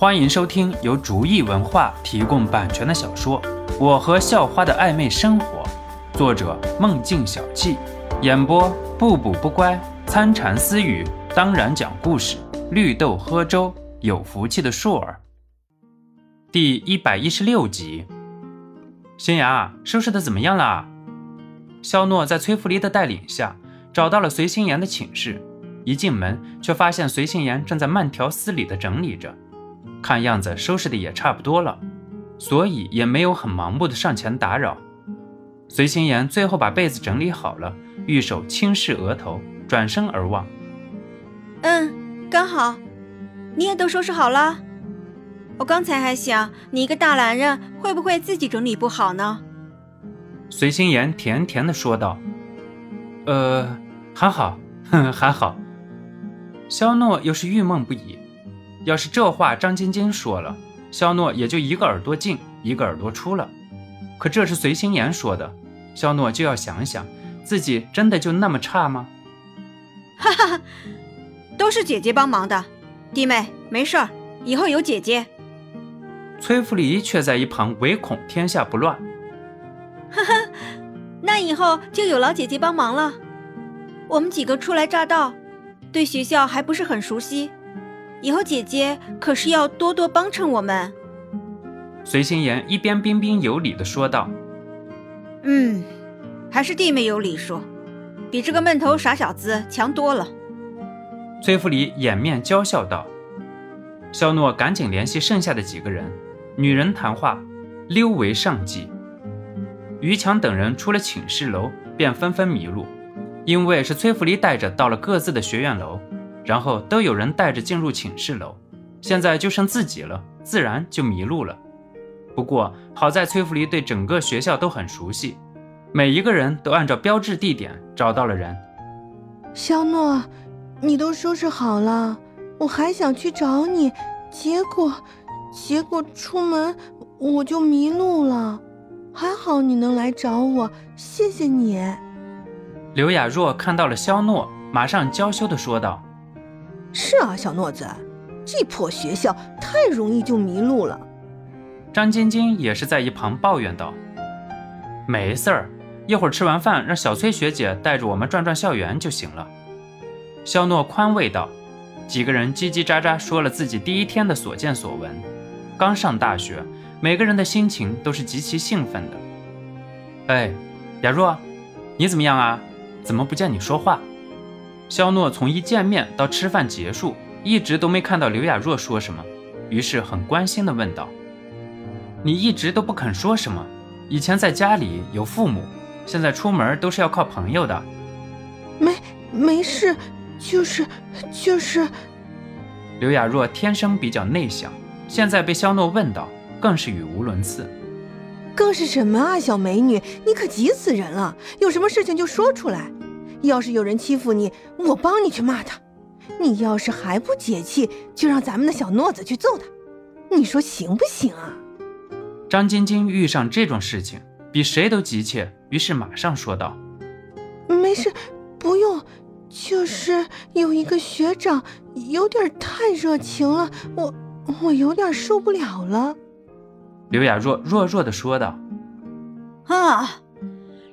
欢迎收听由竹意文化提供版权的小说《我和校花的暧昧生活》，作者梦境小憩，演播不补不乖、参禅私语，当然讲故事，绿豆喝粥，有福气的硕儿。第一百一十六集，新芽收拾的怎么样了？肖诺在崔福离的带领下找到了随心妍的寝室，一进门却发现随心妍正在慢条斯理地整理着。看样子收拾的也差不多了，所以也没有很盲目的上前打扰。随心妍最后把被子整理好了，玉手轻拭额头，转身而望。嗯，刚好，你也都收拾好了。我刚才还想，你一个大男人会不会自己整理不好呢？随心妍甜甜的说道：“呃，还好，哼，还好。”肖诺又是郁闷不已。要是这话张晶晶说了，肖诺也就一个耳朵进，一个耳朵出了。可这是随心妍说的，肖诺就要想想，自己真的就那么差吗？哈哈哈，都是姐姐帮忙的，弟妹没事儿，以后有姐姐。崔福离却在一旁唯恐天下不乱。哈哈，那以后就有老姐姐帮忙了。我们几个初来乍到，对学校还不是很熟悉。以后姐姐可是要多多帮衬我们。随心妍一边彬彬有礼的说道：“嗯，还是弟妹有礼数，比这个闷头傻小子强多了。”崔福礼掩面娇笑道。肖诺赶紧联系剩下的几个人，女人谈话，溜为上计。于强等人出了寝室楼，便纷纷迷路，因为是崔福礼带着到了各自的学院楼。然后都有人带着进入寝室楼，现在就剩自己了，自然就迷路了。不过好在崔福离对整个学校都很熟悉，每一个人都按照标志地点找到了人。肖诺，你都收拾好了，我还想去找你，结果，结果出门我就迷路了，还好你能来找我，谢谢你。刘雅若看到了肖诺，马上娇羞地说道。是啊，小诺子，这破学校太容易就迷路了。张晶晶也是在一旁抱怨道：“没事儿，一会儿吃完饭让小崔学姐带着我们转转校园就行了。”肖诺宽慰道。几个人叽叽喳喳说了自己第一天的所见所闻。刚上大学，每个人的心情都是极其兴奋的。哎，雅若，你怎么样啊？怎么不见你说话？肖诺从一见面到吃饭结束，一直都没看到刘雅若说什么，于是很关心地问道：“你一直都不肯说什么？以前在家里有父母，现在出门都是要靠朋友的。”“没，没事，就是就是。”刘雅若天生比较内向，现在被肖诺问到，更是语无伦次。“更是什么啊，小美女，你可急死人了！有什么事情就说出来。”要是有人欺负你，我帮你去骂他；你要是还不解气，就让咱们的小诺子去揍他。你说行不行啊？张晶晶遇上这种事情比谁都急切，于是马上说道：“没事，不用，就是有一个学长有点太热情了，我我有点受不了了。”刘雅若弱弱的说道：“啊，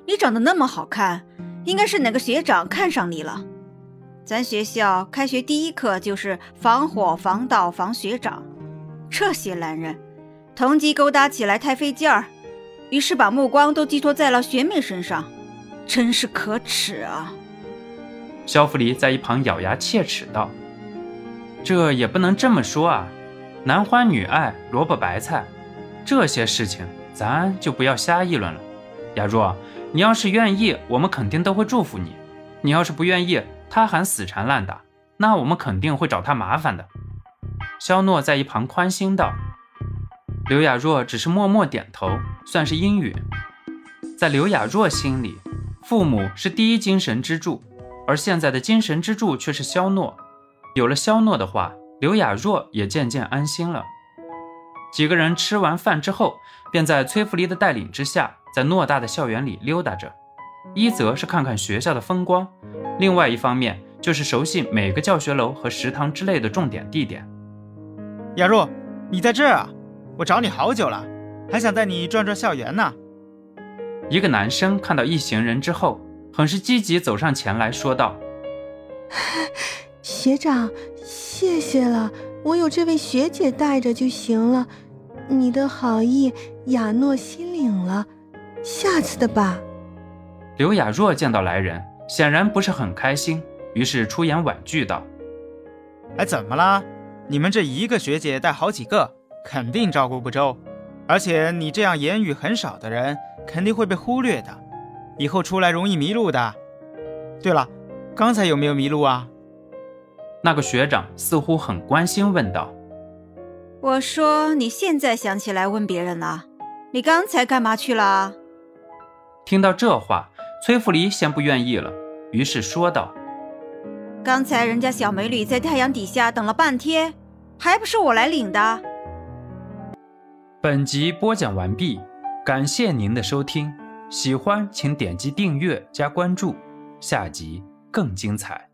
你长得那么好看。”应该是哪个学长看上你了？咱学校开学第一课就是防火、防盗、防学长。这些男人，同级勾搭起来太费劲儿，于是把目光都寄托在了学妹身上，真是可耻啊！肖福离在一旁咬牙切齿道：“这也不能这么说啊，男欢女爱，萝卜白菜，这些事情咱就不要瞎议论了。”雅若。你要是愿意，我们肯定都会祝福你；你要是不愿意，他还死缠烂打，那我们肯定会找他麻烦的。肖诺在一旁宽心道。刘雅若只是默默点头，算是应允。在刘雅若心里，父母是第一精神支柱，而现在的精神支柱却是肖诺。有了肖诺的话，刘雅若也渐渐安心了。几个人吃完饭之后，便在崔福利的带领之下。在偌大的校园里溜达着，一则是看看学校的风光，另外一方面就是熟悉每个教学楼和食堂之类的重点地点。雅若，你在这儿啊？我找你好久了，还想带你转转校园呢。一个男生看到一行人之后，很是积极走上前来说道：“学长，谢谢了，我有这位学姐带着就行了。你的好意，雅诺心领了，下次的吧。”刘雅若见到来人，显然不是很开心，于是出言婉拒道：“哎，怎么了？你们这一个学姐带好几个，肯定照顾不周。而且你这样言语很少的人，肯定会被忽略的，以后出来容易迷路的。对了，刚才有没有迷路啊？”那个学长似乎很关心，问道：“我说你现在想起来问别人了？你刚才干嘛去了？”听到这话。崔福黎先不愿意了，于是说道：“刚才人家小美女在太阳底下等了半天，还不是我来领的。”本集播讲完毕，感谢您的收听，喜欢请点击订阅加关注，下集更精彩。